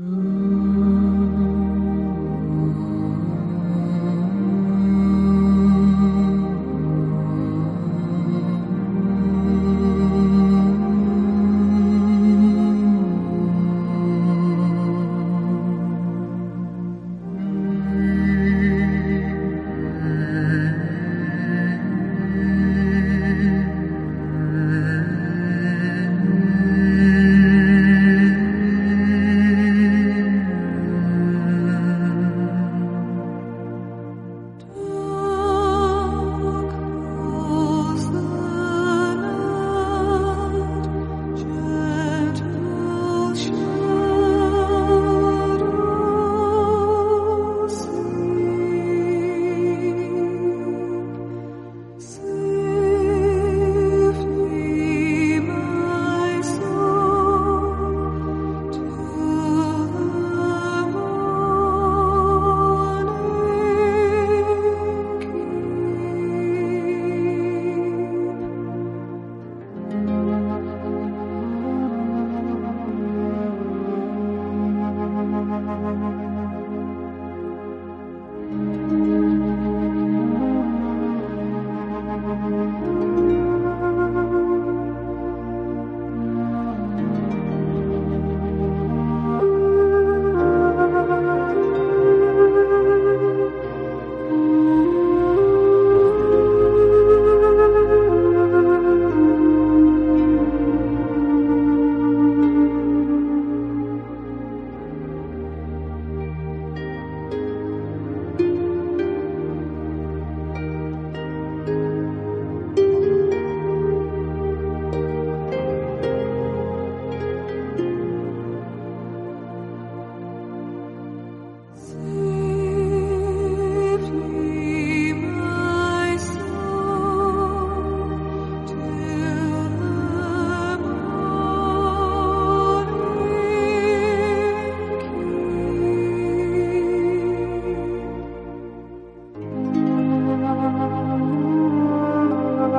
Ooh.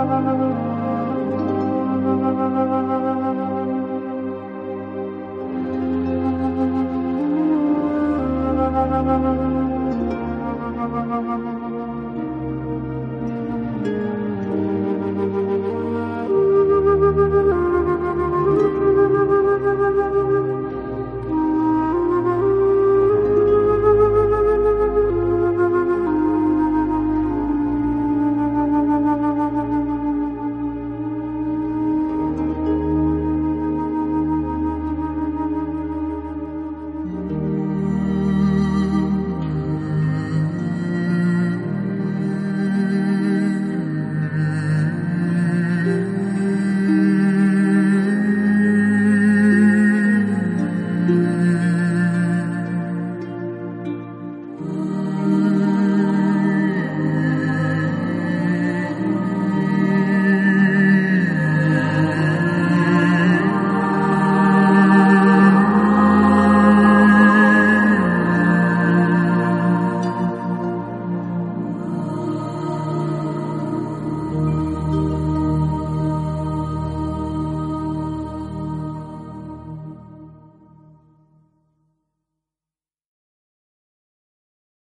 Thank you.